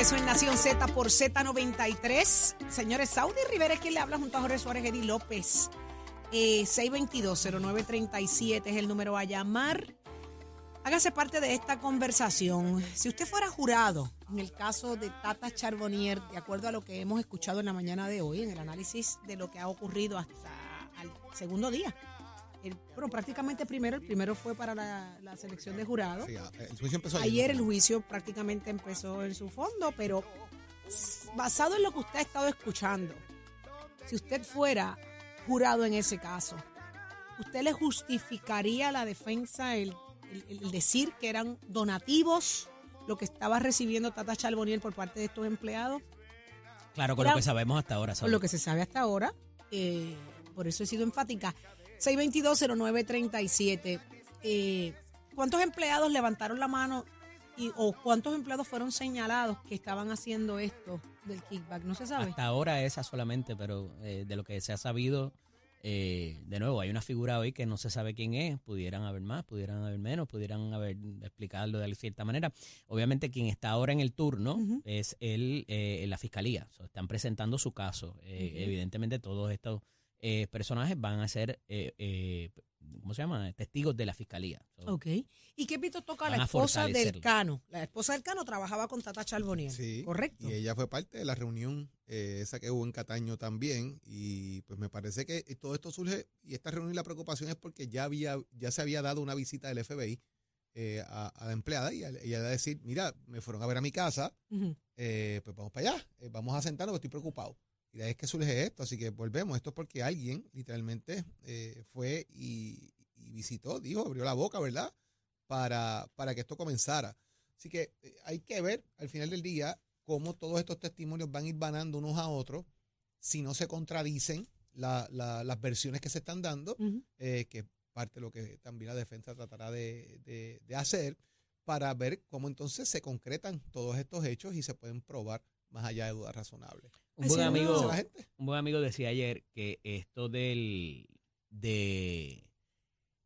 Regreso en Nación Z por Z93. Señores, Saudi Rivera es quien le habla junto a Jorge Suárez Eddy López. Eh, 622-0937 es el número a llamar. Hágase parte de esta conversación. Si usted fuera jurado en el caso de Tata Charbonnier, de acuerdo a lo que hemos escuchado en la mañana de hoy, en el análisis de lo que ha ocurrido hasta el segundo día. El- bueno, prácticamente primero, el primero fue para la, la selección de jurados. Sí, ah, el juicio empezó Ayer el juicio prácticamente empezó en su fondo, pero basado en lo que usted ha estado escuchando, si usted fuera jurado en ese caso, ¿usted le justificaría a la defensa el, el- el decir que eran donativos lo que estaba recibiendo Tata Charbonnier por parte de estos empleados? Claro, con Era- lo que sabemos hasta ahora. Por Saudi. lo que se sabe hasta ahora, eh, por eso he sido enfática. 622-0937. Eh, ¿Cuántos empleados levantaron la mano y, o cuántos empleados fueron señalados que estaban haciendo esto del kickback? No se sabe. Hasta ahora esa solamente, pero eh, de lo que se ha sabido, eh, de nuevo, hay una figura hoy que no se sabe quién es. Pudieran haber más, pudieran haber menos, pudieran haber explicarlo de cierta manera. Obviamente, quien está ahora en el turno es él, eh, la fiscalía. Están presentando su caso. Eh. Evidentemente, todos estos eh, personajes van a ser, eh, eh, ¿cómo se llama? Testigos de la fiscalía. So, Ok. ¿Y qué pito toca a la esposa del. Cano? La esposa del Cano trabajaba con Tata Charbonnier. Sí, ¿Correcto? Y ella fue parte de la reunión eh, esa que hubo en Cataño también. Y pues me parece que todo esto surge, y esta reunión y la preocupación es porque ya había, ya se había dado una visita del FBI eh, a, a la empleada y ella iba a decir, mira, me fueron a ver a mi casa, eh, pues vamos para allá, eh, vamos a sentarnos, porque estoy preocupado. Y de ahí es que surge esto, así que volvemos. Esto es porque alguien literalmente eh, fue y, y visitó, dijo, abrió la boca, ¿verdad? Para, para que esto comenzara. Así que eh, hay que ver al final del día cómo todos estos testimonios van a ir banando unos a otros, si no se contradicen la- la- las versiones que se están dando, Ujú. eh, que es parte de lo que también la defensa tratará de, de- de hacer, para ver cómo entonces se concretan todos estos hechos y se pueden probar más allá de dudas razonables. un buen sí, no. ¿Qué amigo. dice la gente? Un buen amigo decía ayer que esto del de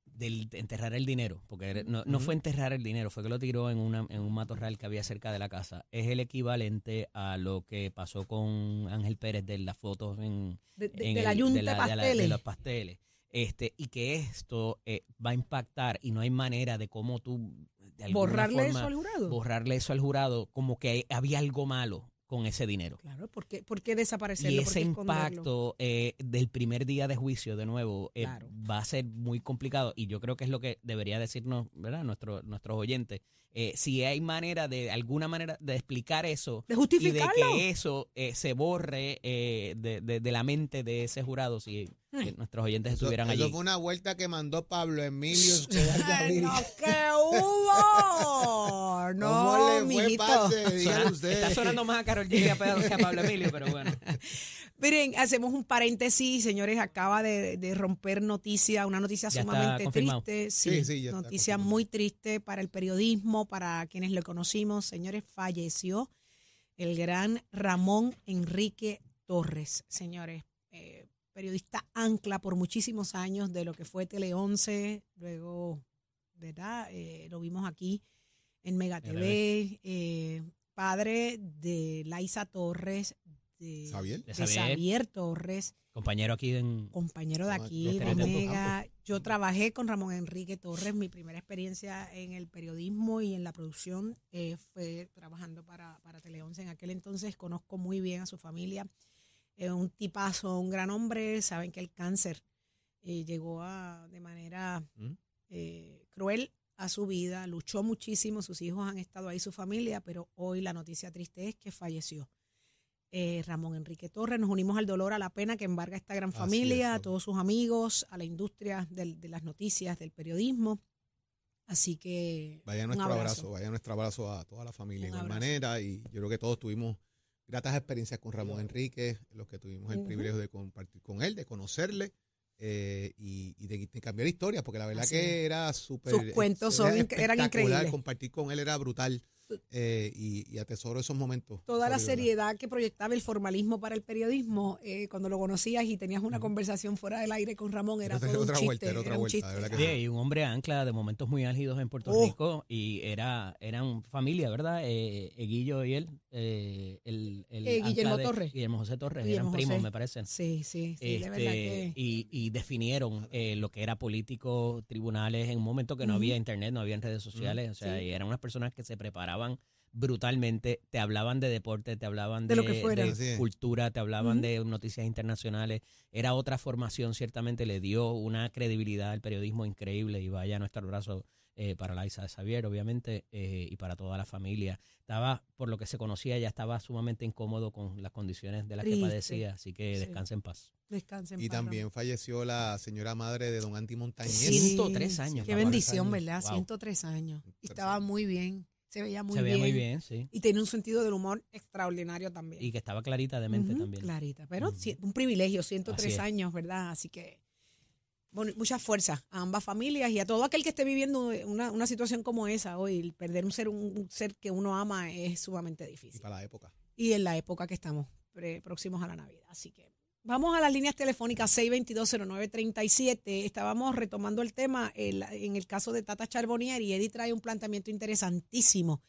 del de enterrar el dinero, porque no, no fue enterrar el dinero, fue que lo tiró en, una, en un matorral que había cerca de la casa. Es el equivalente a lo que pasó con Ángel Pérez de las fotos en, De, de- en de la yunta de, la- de la- pasteles. de los pasteles. Este, y que esto eh, va a impactar y no hay manera de cómo tú de Borrarle forma, eso al jurado. borrarle eso al jurado como que había algo malo con ese dinero. Claro, ¿por qué, por qué desaparecerlo? Y ¿Por ese impacto eh, del primer día de juicio, de nuevo, eh, Claro. va a ser muy complicado. Y yo creo que es lo que debería decirnos, ¿verdad? Nuestro, nuestros oyentes. Eh, si hay manera, de alguna manera, de explicar eso De y de justificarlo. que eso eh, se borre eh, de, de- de la mente de ese jurado, si eh, nuestros oyentes Eso, estuvieran eso allí. fue una vuelta que mandó Pablo Emilio no, ¿qué hubo? No, ¿Cómo le fue, mijito. está sonando más a Carol G que a Pedro- que a Pablo Emilio, pero bueno. Miren, hacemos un paréntesis, señores, acaba de, de romper noticia, una noticia Ya sumamente triste. Sí, sí, ya está noticia muy triste para el periodismo, para quienes lo conocimos. Señores, falleció el gran Ramón Enrique Torres, señores. eh, periodista ancla por muchísimos años de lo que fue Tele 11, luego, ¿verdad? Eh, lo vimos aquí en Mega TV, eh, padre de Laisa Torres, de Xavier. De Torres, Compañero aquí en... compañero de aquí, de Mega. Yo trabajé con Ramón Enrique Torres. Mi primera experiencia en el periodismo y en la producción eh, fue trabajando para, para Tele 11. En aquel entonces conozco muy bien a su familia. Es un tipazo, un gran hombre. Saben que el cáncer eh, llegó a, de manera ¿Mm? Cruel a su vida. Luchó muchísimo. Sus hijos han estado ahí, su familia, pero hoy la noticia triste es que falleció. eh, Ramón Enrique Torres. Nos unimos al dolor, a la pena que embarga esta gran familia, es, a todos sus amigos, a la industria del- de las noticias, del periodismo. Así que Vaya nuestro abrazo. vaya nuestro abrazo a toda la familia de manera. Y yo creo que todos tuvimos gratas experiencias con Ramón Enrique, los que tuvimos el privilegio de compartir con él, de conocerle eh, y, y de, de cambiar historias, porque la verdad Así que era súper. Sus cuentos son era inc- eran increíbles. Compartir con él era brutal eh, y, y atesoro esos momentos. Toda la seriedad que proyectaba el formalismo para el periodismo, eh, cuando lo conocías y tenías una conversación fuera del aire con Ramón, era Era todo un otra chiste. vuelta, era otra un vuelta, chiste. de verdad que Sí, y un hombre ancla de momentos muy álgidos en Puerto Oh. Rico y era eran familia, ¿verdad? Eh, Eguillo y él, eh, el, el Eh, Guillermo de- Torres. Guillermo José Torres, Guillermo eran primos, José. me parecen. Sí, sí, sí, de Este, verdad que. y, y definieron eh, lo que era político, tribunales, en un momento que no había internet, no había redes sociales, o sea, sí. y eran unas personas que se preparaban brutalmente, te hablaban de deporte, te hablaban De de, lo que fuera. de Así es. cultura, te hablaban de noticias internacionales, era otra formación, ciertamente le dio una credibilidad al periodismo increíble y vaya nuestro abrazo eh, para la Isa de Xavier, obviamente, eh, y para toda la familia. Estaba, por lo que se conocía, ya estaba sumamente incómodo con las condiciones de las que padecía, así que Sí. descanse en paz. Descansen. Y paz, también falleció la señora madre de don Montañez. Sí, 103 años, Qué bendición, años. ¿verdad? Wow. 103 años. Y 103 estaba muy bien. Se veía muy se bien. veía muy bien, sí. Y tenía un sentido del humor extraordinario también. Y que estaba clarita de mente también. Clarita. Pero un privilegio, Así 103 es. años, ¿verdad? Así que. Bueno, mucha fuerza a ambas familias y a todo aquel que esté viviendo una, una situación como esa hoy. el Perder un ser, un ser que uno ama es sumamente Y difícil. para la época. y en la época que estamos pre- próximos a la Navidad. Así que vamos a las líneas telefónicas 6220937. Estábamos retomando el tema el- en el caso de Tata Charbonnier y Eddie trae un planteamiento interesantísimo.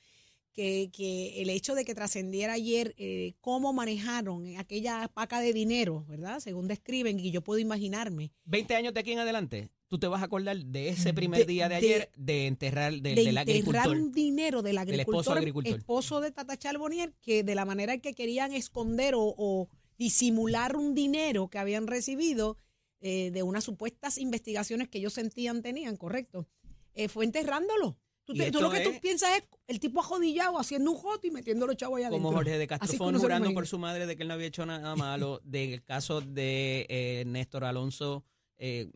Que, que el hecho de que trascendiera ayer eh, cómo manejaron aquella paca de dinero, ¿verdad? Según describen, y yo puedo imaginarme, 20 años de aquí en adelante, tú te vas a acordar de ese primer De- día de de- ayer de enterrar del, de del enterrar agricultor. un dinero del Del esposo agricultor, agricultor. esposo de Tata Charbonnier, que de la manera en que querían esconder o, o disimular un dinero que habían recibido eh, de unas supuestas investigaciones que ellos sentían tenían, correcto, eh, fue enterrándolo. Tú, te- lo que tú piensas es el tipo ajodillado haciendo un joto y metiendo los chavos allá Como adentro. Jorge de Castro Así que fue uno se lo jurando por su madre de que él no había hecho nada malo, del caso de eh, Néstor Alonso eh,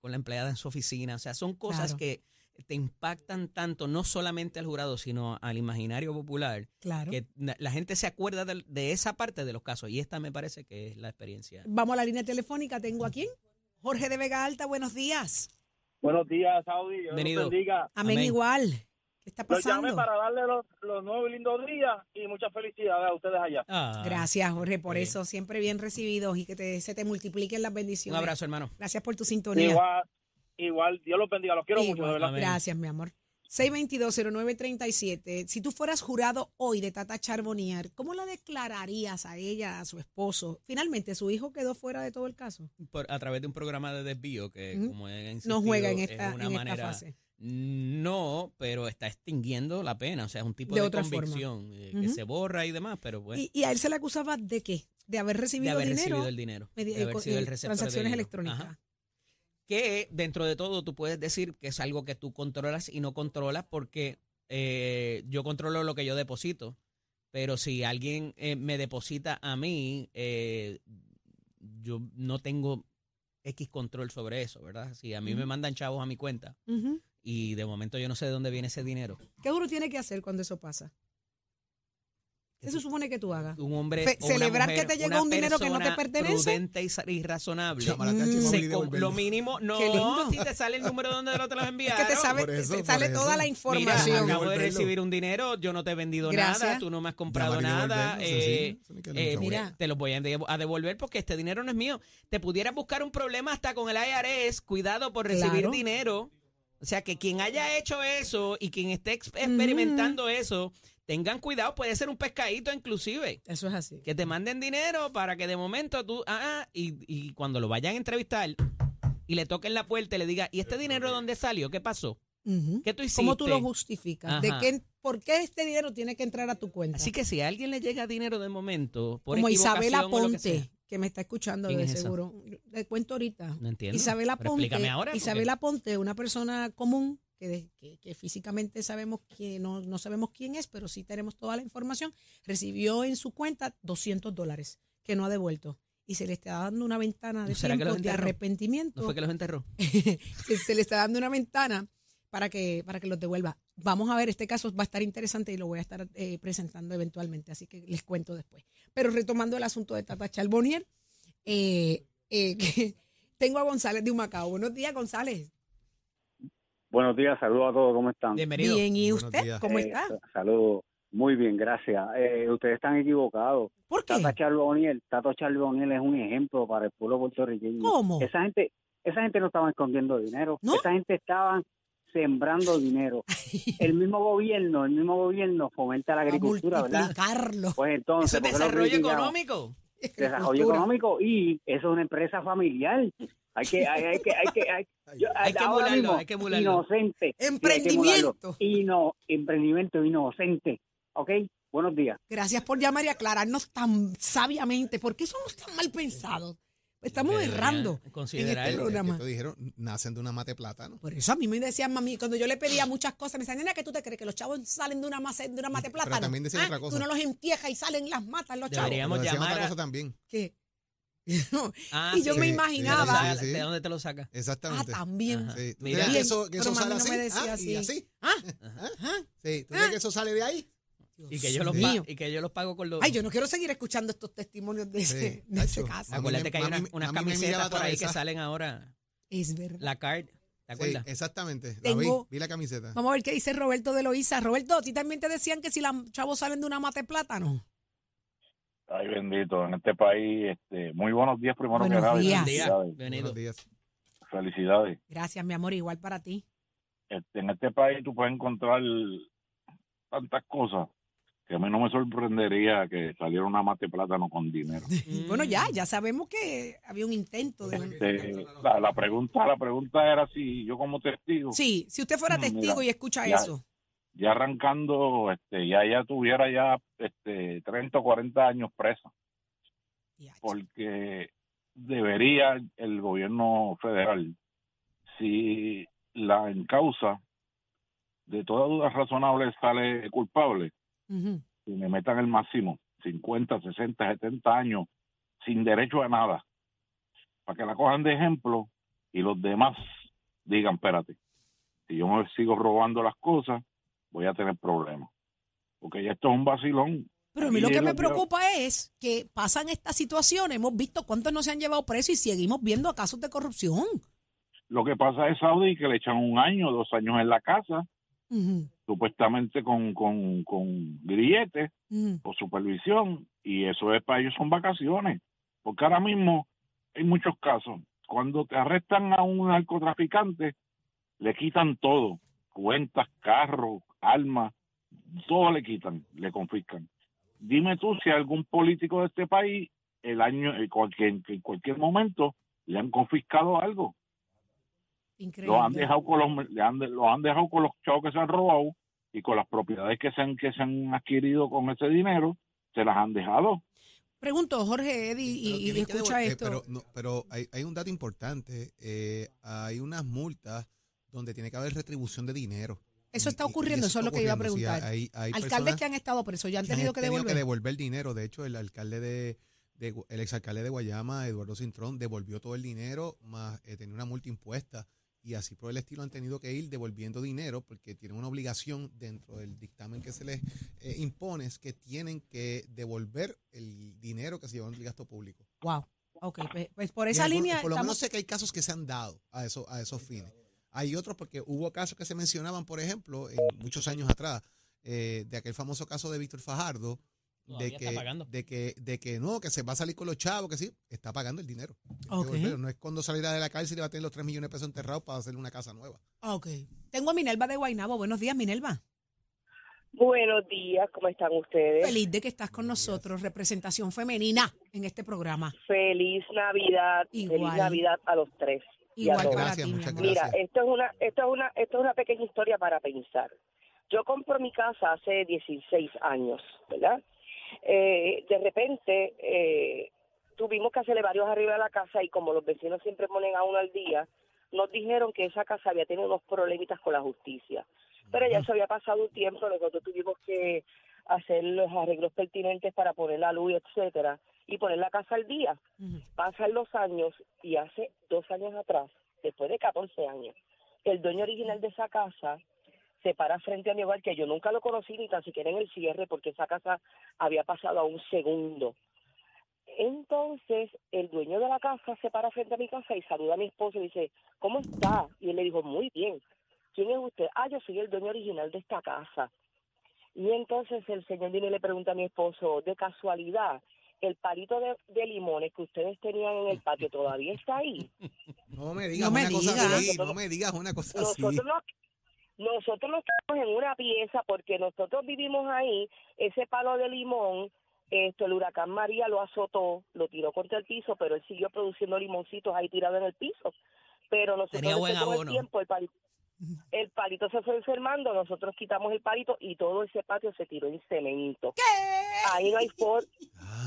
con la empleada en su oficina. O sea, son cosas Claro. que te impactan tanto, no solamente al jurado, sino al imaginario popular, Claro. que la gente se acuerda de, de esa parte de los casos. Y esta me parece que es la experiencia. Vamos a la línea telefónica. ¿Tengo a quién? Jorge de Vega Alta, buenos días. Buenos días, Saudi. Dios los Bienvenido. bendiga. Amén, Amén. igual. ¿Qué está Los llamé pasando? para darle los, los nuevos y lindos días y muchas felicidades a ustedes allá. Ah, Gracias, Jorge, por bien. eso. Siempre bien recibidos y que te- se te multipliquen las Un bendiciones. abrazo, hermano. Gracias por tu sintonía. Igual, igual, Dios los bendiga. Los quiero mucho, de verdad. Gracias, mi amor. 622-0937. Si tú fueras jurado hoy de Tata Charbonnier, ¿cómo la declararías a ella, a su esposo? Finalmente, su hijo quedó fuera de todo el caso. Por- a través de un programa de desvío que, como he No insistido, juega en es esta, una en esta manera fase. No, pero está extinguiendo la pena, o sea, es un tipo De de, otra forma. convicción eh, que se borra y demás, pero bueno, Y, y a él se le acusaba de qué? De haber de recibido haber dinero. recibido el dinero, de haber con- sido eh, el receptor de transacciones electrónicas. Ajá. Que dentro de todo tú puedes decir que es algo que tú controlas y no controlas porque eh, yo controlo lo que yo deposito, pero si alguien eh, me deposita a mí, eh, yo no tengo X control sobre eso, ¿verdad? Si a mí me mandan chavos a mi cuenta y de momento yo no sé de dónde viene ese dinero. ¿Qué uno tiene que hacer cuando eso pasa? ¿Qué se supone que tú hagas? un hombre Fe- o una celebrar mujer, que te llegó una un dinero que no te pertenece. prudente y, razonable Mm. Se lo mínimo no Qué lindo. si te sale el número donde no te Es enviaron que te, sabe, por eso, te por sale eso. toda la Mira, información. acabo de recibir un dinero, yo no te he vendido Gracias. nada, tú no me has comprado nada, eh, eh, mira. te los voy a, de- a devolver porque este dinero no es mío. Te pudieras buscar un problema hasta con el IRS, cuidado por recibir Claro. dinero. O sea, que quien haya hecho eso y quien esté ex- experimentando eso, tengan cuidado, puede ser un pescadito inclusive. Eso es así. Que te manden dinero para que de momento tú, ah, ah, y, y cuando lo vayan a entrevistar y le toquen la puerta y le diga, ¿y este dinero dónde salió? ¿Qué pasó? Ujú. ¿Qué tú hiciste? ¿Cómo tú lo justificas? ¿De Ajá. qué, ¿Por qué este dinero tiene que entrar a tu cuenta? Así que si a alguien le llega dinero de momento, por Como Isabela equivocación o lo que Ponte, sea, que, me está escuchando ¿Quién de es esa? seguro. Le cuento ahorita. no entiendo. Isabela Pero Ponte, explícame ahora. porque- Isabela Ponte, una persona común que, de- que, que físicamente sabemos que no, no sabemos quién es, pero sí tenemos toda la información, recibió en su cuenta 200 dólares que no ha devuelto. Y se le está dando una ventana de arrepentimiento. ¿No fue que los enterró? se, se le está dando una ventana para que, para que los devuelva. Vamos a ver, este caso va a estar interesante y lo voy a estar eh, presentando eventualmente, así que les cuento después. Pero retomando el asunto de Tata Charbonnier, eh, eh, que tengo a González de Humacao. Buenos días, González. Buenos días, saludos a todos, ¿cómo están? Bienvenido. Bien, ¿y usted? ¿Cómo Eh, está? Saludos, muy bien, gracias. Eh, ustedes están equivocados. ¿Por qué? Tata Charboniel, Tato Charboniel es un ejemplo para el pueblo puertorriqueño. ¿Cómo? Esa gente, esa gente no estaba escondiendo dinero, ¿No? esa gente estaba sembrando dinero. El mismo gobierno, el mismo gobierno fomenta la agricultura, ¿verdad? Pues entonces, Eso es ¿por qué lo desarrollo económico. Desarrollo económico y eso es una empresa familiar. Hay que, hay, hay que, hay que, hay, yo- Hay que ahora emularlo, mismo, hay que emularlo. Inocente. Emprendimiento. Y no, emprendimiento inocente. ¿Ok? Buenos días. Gracias por llamar y aclararnos tan sabiamente. ¿Por qué somos tan mal pensados? Estamos errando en considerar este el- programa. Esto dijeron, nacen de una mate plátano. Por eso a mí me decían, mami, cuando yo le pedía muchas cosas, me decían, nena, ¿qué tú te crees? Que los chavos salen de una, mate, de una mate Pero plátano. también decían Ah, otra cosa. Tú no los entiejas y salen las matas los chavos. Deberíamos Pero decían llamar otra cosa también. ¿Qué? Ah, y yo sí. me imaginaba. sí, ¿De sí. ¿De dónde te lo sacas? Ah, Exactamente. también. Sí. ¿Tú Mira. que eso, que pero eso sale no así? me decía Ah, así. Y así. Ah, Ajá. ah, Sí. ¿Tú Ah. crees que eso sale de ahí? Y que, yo los mío. y que yo los pago con los... Ay, yo no quiero seguir escuchando estos testimonios de ese, Sí, de ese caso. Acuérdate que hay unas, miraba camisetas por ahí que salen ahora. Es verdad. La card, ¿te Sí, acuerdas? exactamente. La Tengo- vi, vi la camiseta. Vamos a ver qué dice Roberto de Loíza. Roberto, ¿a ti también te decían que si los chavos salen de una mate plátano? Ay, bendito, en este país, este, muy buenos días primero Buenos que nada. días. Felicidades, Bienvenido. Buenos días. felicidades. Gracias, mi amor, igual para ti. Este, en este país tú puedes encontrar tantas cosas que a mí no me sorprendería que saliera una mate plátano con dinero. Bueno, ya, ya sabemos que había un intento de... Este, la, la pregunta, la pregunta era si yo como testigo, Sí, si usted fuera Mm, testigo mira, y escucha ya. eso. ya arrancando, este, ya ya tuviera ya este 30 o 40 años presa, porque debería el gobierno federal, si la en causa de toda duda razonable sale culpable, ujú. y me metan el máximo, 50, 60, 70 años, sin derecho a nada, para que la cojan de ejemplo y los demás digan, espérate, si yo me sigo robando las cosas, voy a tener problemas. Porque ya esto es un vacilón. Pero a mí lo que me preocupa es que pasan estas situaciones, hemos visto cuántos no se han llevado presos y seguimos viendo casos de corrupción. Lo que pasa es Saudi que le echan un año, dos años en la casa, supuestamente con, con, con grilletes ujú. o supervisión, y eso es para ellos son vacaciones. Porque ahora mismo hay muchos casos. Cuando te arrestan a un narcotraficante, le quitan todo, cuentas, carros, armas, todo le quitan, le confiscan. Dime tú si algún político de este país, el año, en cualquier, en cualquier momento, le han confiscado algo. Increíble. Lo han dejado con los, le han, lo han dejado con los chavos que se han robado y con las propiedades que se han, que se han adquirido con ese dinero, se las han dejado. Pregunto, Jorge, Eddie, y, Pero y escucha eh, esto. pero no, pero hay, hay un dato importante. eh, hay unas multas donde tiene que haber retribución de dinero. eso está ocurriendo, eso es lo que iba a ocurriendo, sí, preguntar. hay, hay Alcaldes que han estado presos ya han que tenido que devolver. devolver dinero. De hecho, el alcalde de, de el exalcalde de Guayama, Eduardo Cintrón, devolvió todo el dinero, más eh, tenía una multa impuesta. Y así por el estilo han tenido que ir devolviendo dinero porque tienen una obligación dentro del dictamen que se les eh, impone, es que tienen que devolver el dinero que se llevó en el gasto público. Wow. Ok, pues, pues por esa algunos- línea Por lo menos sé que hay casos que se han dado a, eso, a esos fines. Hay otros porque hubo casos que se mencionaban, por ejemplo, en muchos años atrás, eh, de aquel famoso caso de Víctor Fajardo, de que, está pagando. de que de que no, que se va a salir con los chavos, que sí, está pagando el dinero. Hay que Ok. devolverlo. No es cuando salirá de la cárcel y va a tener los 3 millones de pesos enterrados para hacerle una casa nueva. Ok. Tengo a Minelva de Guainabo. Buenos días, Minelva. Buenos días, ¿cómo están ustedes? Feliz de que estás con nosotros. Representación femenina en este programa. Feliz Navidad, Igual. feliz Navidad a los tres. a Igual Gracias, ti, muchas amor. Mira, gracias. esto es una, esto es una, esto es una pequeña historia para pensar. Yo compro mi casa hace 16 años, ¿verdad? Eh, de repente eh, tuvimos que hacerle varios arriba de la casa y como los vecinos siempre ponen a uno al día, nos dijeron que esa casa había tenido unos problemitas con la justicia. Pero ya eso había pasado un tiempo, nosotros tuvimos que hacer los arreglos pertinentes para poner la luz, etcétera, y poner la casa al día. Pasan los años y hace dos años atrás, después de 14 años, el dueño original de esa casa se para frente a mi hogar, que yo nunca lo conocí ni tan siquiera en el cierre, porque esa casa había pasado a un segundo. Entonces, el dueño de la casa se para frente a mi casa y saluda a mi esposo y dice, ¿cómo está? Y él le dijo, muy bien. ¿Quién es usted? Ah, yo soy el dueño original de esta casa. Y entonces el señor viene y le pregunta a mi esposo, de casualidad, el palito de, de limones que ustedes tenían en el patio todavía está ahí. No me digas No me una cosa digas. así, no me digas una cosa así. Nosotros no, nosotros no estamos en una pieza porque nosotros vivimos ahí, ese palo de limón, esto el huracán María lo azotó, lo tiró contra el piso, pero él siguió produciendo limoncitos ahí tirados en el piso. Pero nosotros Tenía buen abono. el tiempo el el palito se fue enfermando, nosotros quitamos el palito y todo ese patio se tiró en cemento. Ahí no hay for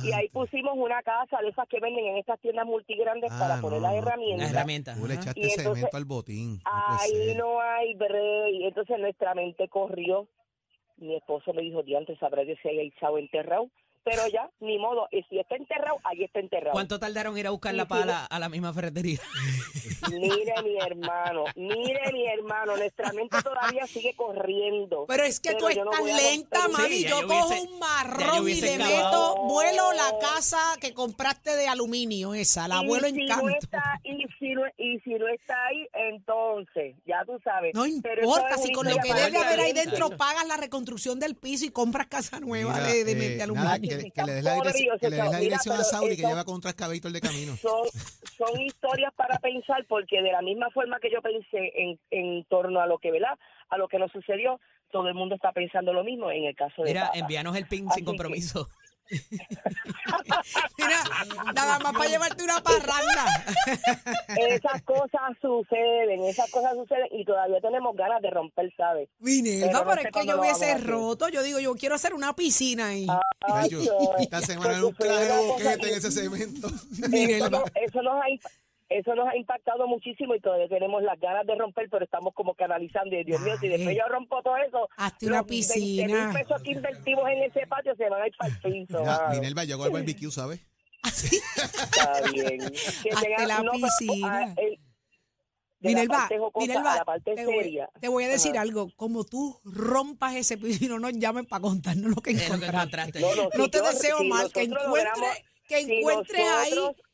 y ahí pusimos una casa de esas que venden en estas tiendas multigrandes Ah, para no, poner las herramientas. Las herramientas. Tú le echaste Y entonces- cemento al botín. no Ahí ser. no hay break. Entonces nuestra mente corrió. Mi esposo me dijo, diantes, sabrá que se haya echado enterrado. Pero ya, ni modo. Y si está enterrado, ahí está enterrado. ¿Cuánto tardaron en ir a buscar la pala a la misma ferretería? Mire, mi hermano, mire, mi hermano. Nuestra mente todavía sigue corriendo. Pero es que tú Pero yo no estás a lenta, mami. Sí, yo cojo hubiese- un marrón y le meto, vuelo la casa que compraste de aluminio, esa, la Y vuelo si en no canto. está, y, si no, y si no está ahí, entonces, ya tú sabes. No Pero importa, es si con lo que debe haber ahí dentro pagas la reconstrucción del piso y compras casa nueva Mira, de, de, eh, de nada, aluminio. que, que le des la dirección, que le des la Mira, dirección a Saudi que lleva con un transcabito el de camino. son, son historias para pensar porque de la misma forma que yo pensé en, en torno a lo que ¿verdad? a lo que nos sucedió todo el mundo está pensando lo mismo en el caso de Mira, Tata. envíanos el pin Así sin que- compromiso. Mira, nada más para llevarte una parranda. esas cosas suceden esas cosas suceden y todavía tenemos ganas de romper sabes Minerva, Pero no pero es que yo hubiese roto. Yo digo, yo quiero hacer una piscina ahí. Ay, Yo, esta semana en un cosa boquete en ese cemento. eso, Minerva. no- eso nos ha imp- eso nos ha impactado muchísimo y todavía tenemos las ganas de romper, pero estamos como canalizando. Y Dios mío, si después yo rompo todo eso, Hazte una los 20 piscina. mil pesos que invertimos en ese patio se van a ir para el piso. Mira. Minerva llegó al barbecue, ¿sabes? Está bien. Que Hazte tenga- la no, pero, piscina. ah, el- de la Minerva, a Minerva, te, voy, te voy a decir Ajá. algo. Como tú rompas ese piso y no nos llamen para contarnos lo que Es lo que encontraste. encontraste. No, no, No si te yo- deseo si mal, que encuentres, que si encuentres ahí nosotros-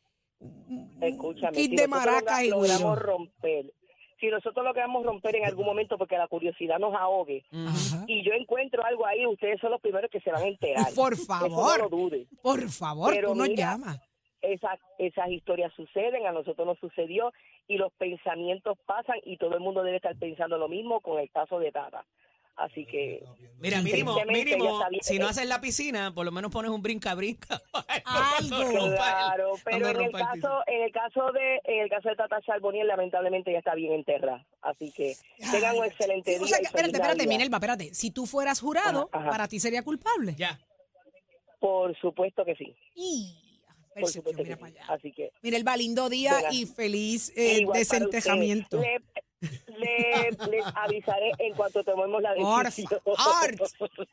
Escúchame, kit si de nosotros maracas y logramos romper, si nosotros logramos romper en algún momento porque la curiosidad nos ahogue Ajá. y yo encuentro algo ahí, ustedes son los primeros que se van a enterar. Por favor. no lo dude. Por favor, Pero tú nos mira, llamas. Esas, esas historias suceden, a nosotros nos sucedió y los pensamientos pasan y todo el mundo debe estar pensando lo mismo con el caso de Tata. Así que Mira, mínimo, mínimo, si no haces la piscina, por lo menos pones un brinca-brinca. Algo. Claro, pero en el el caso, en el caso de, en el caso de Tata Charbonnier, lamentablemente ya está bien enterrada. Así que tengan un excelente día. o sea que, espérate, espérate. Minerva, espérate. Si tú fueras jurado, Ajá, ajá. para ti sería culpable. Ya. Por supuesto que sí. Y, Por percepción, supuesto mira que para allá. Así que Minerva, lindo día Venga. y feliz eh, desentejamiento. Le, le- les avisaré en cuanto tomemos la decisión.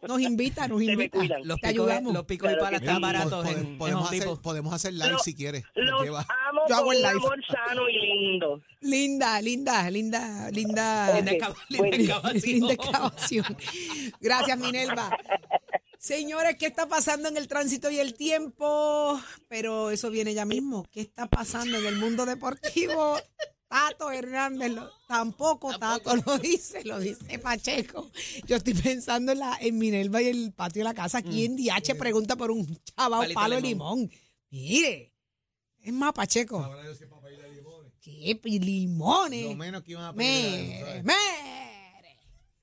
Nos invita, nos invita. Los Te picos, ayudamos. los picos y Claro palas que están baratos en, podemos, hacer, podemos hacer live Lo- si quieres. Los amo Yo hago con el amor sano y lindo. Linda, linda, linda, linda. Linda excavación. Gracias, Minerva. Señores, ¿qué está pasando en el tránsito y el tiempo? Pero eso viene ya mismo. ¿Qué está pasando en el mundo deportivo? Tato Hernández, lo- tampoco Tato lo dice, lo dice Pacheco. Yo estoy pensando en, la, en Minerva y el patio de la casa. ¿Quién DH pregunta por un chaval palo de limón? Mire, es más Pacheco. ¿Qué limones? Lo menos que iban a pedir. Mere, mere.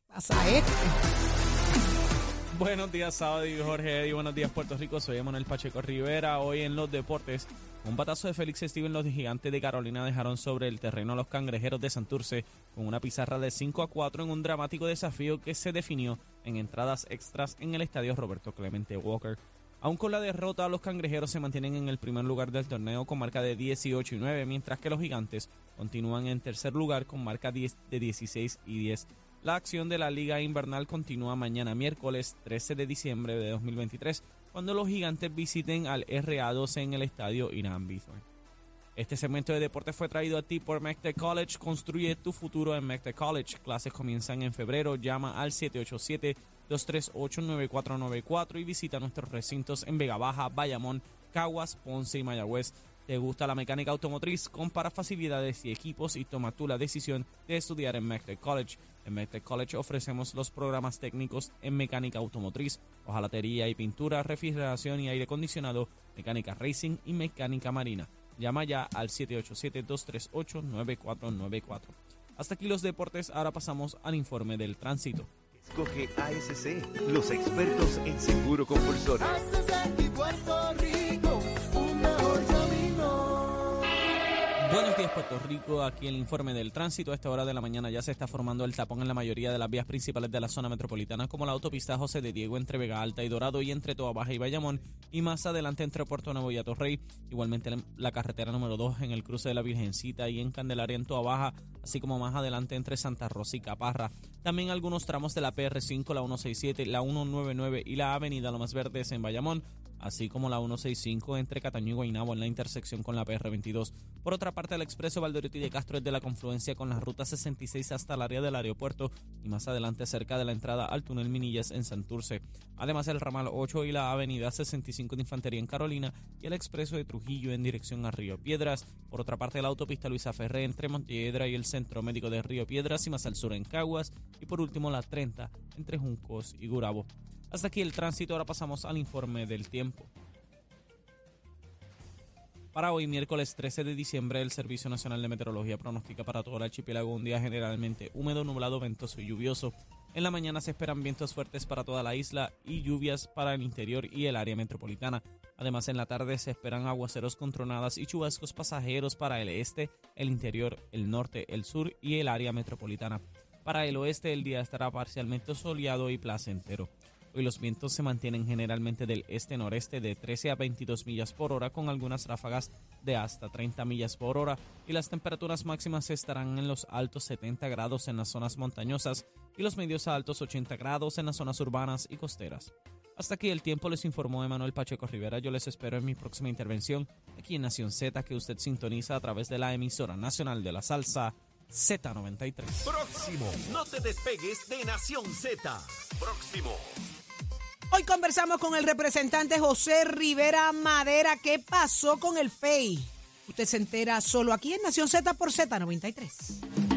Pasa este. Buenos días, sábado y Jorge Eddy. Buenos días, Puerto Rico. Soy Emanuel Pacheco Rivera. Hoy en los deportes, un batazo de Félix Steven. Los gigantes de Carolina dejaron sobre el terreno a los cangrejeros de Santurce con una pizarra de 5 a 4 en un dramático desafío que se definió en entradas extras en el estadio Roberto Clemente Walker. Aún con la derrota, los cangrejeros se mantienen en el primer lugar del torneo con marca de 18 y 9, mientras que los gigantes continúan en tercer lugar con marca 10 de 16 y 10. La acción de la Liga Invernal continúa mañana miércoles 13 de diciembre de 2023, cuando los gigantes visiten al RA12 en el estadio Irán. Este segmento de deporte fue traído a ti por MECTE College. Construye tu futuro en MECTE College. Clases comienzan en febrero. Llama al 787-238-9494 y visita nuestros recintos en Vega Baja, Bayamón, Caguas, Ponce y Mayagüez. ¿Te gusta la mecánica automotriz? Compara facilidades y equipos y toma tú la decisión de estudiar en MECTE College. En MECTE College ofrecemos los programas técnicos en mecánica automotriz, hojalatería y pintura, refrigeración y aire acondicionado, mecánica racing y mecánica marina. Llama ya al 787-238-9494. Hasta aquí los deportes, ahora pasamos al informe del tránsito. Escoge ASC, los expertos en seguro compulsorio. Buenos días Puerto Rico, aquí el informe del tránsito. A esta hora de la mañana ya se está formando el tapón en la mayoría de las vías principales de la zona metropolitana, como la autopista José de Diego entre Vega Alta y Dorado y entre Toa Baja y Bayamón, y más adelante entre Puerto Nuevo y Atorrey. Igualmente la carretera número 2 en el cruce de la Virgencita y en Candelaria en Toa Baja, así como más adelante entre Santa Rosa y Caparra. También algunos tramos de la PR5, la 167, la 199 y la Avenida Lomas Verdes en Bayamón, así como la 165 entre Cataño y Guaynabo en la intersección con la PR22. Por otra parte, el expreso Valderotti de Castro es de la confluencia con la ruta 66 hasta el área del aeropuerto y más adelante cerca de la entrada al túnel Minillas en Santurce. Además, el ramal 8 y la avenida 65 de Infantería en Carolina y el expreso de Trujillo en dirección a Río Piedras. Por otra parte, la autopista Luisa Ferré entre Montiedra y el Centro Médico de Río Piedras y más al sur en Caguas. Y por último, la 30 entre Juncos y Gurabo. Hasta aquí el tránsito, ahora pasamos al informe del tiempo. Para hoy, miércoles 13 de diciembre, el Servicio Nacional de Meteorología pronostica para todo el archipiélago un día generalmente húmedo, nublado, ventoso y lluvioso. En la mañana se esperan vientos fuertes para toda la isla y lluvias para el interior y el área metropolitana. Además, en la tarde se esperan aguaceros con tronadas y chubascos pasajeros para el este, el interior, el norte, el sur y el área metropolitana. Para el oeste, el día estará parcialmente soleado y placentero. Hoy los vientos se mantienen generalmente del este-noreste de 13 a 22 millas por hora con algunas ráfagas de hasta 30 millas por hora y las temperaturas máximas estarán en los altos 70 grados en las zonas montañosas y los medios a altos 80 grados en las zonas urbanas y costeras. Hasta aquí el tiempo les informó Emanuel Pacheco Rivera. Yo les espero en mi próxima intervención aquí en Nación Z que usted sintoniza a través de la emisora nacional de la salsa Z93. Próximo, no te despegues de Nación Z. Próximo. Hoy conversamos con el representante José Rivera Madera. ¿Qué pasó con el FEI? Usted se entera solo aquí en Nación Z por Z93.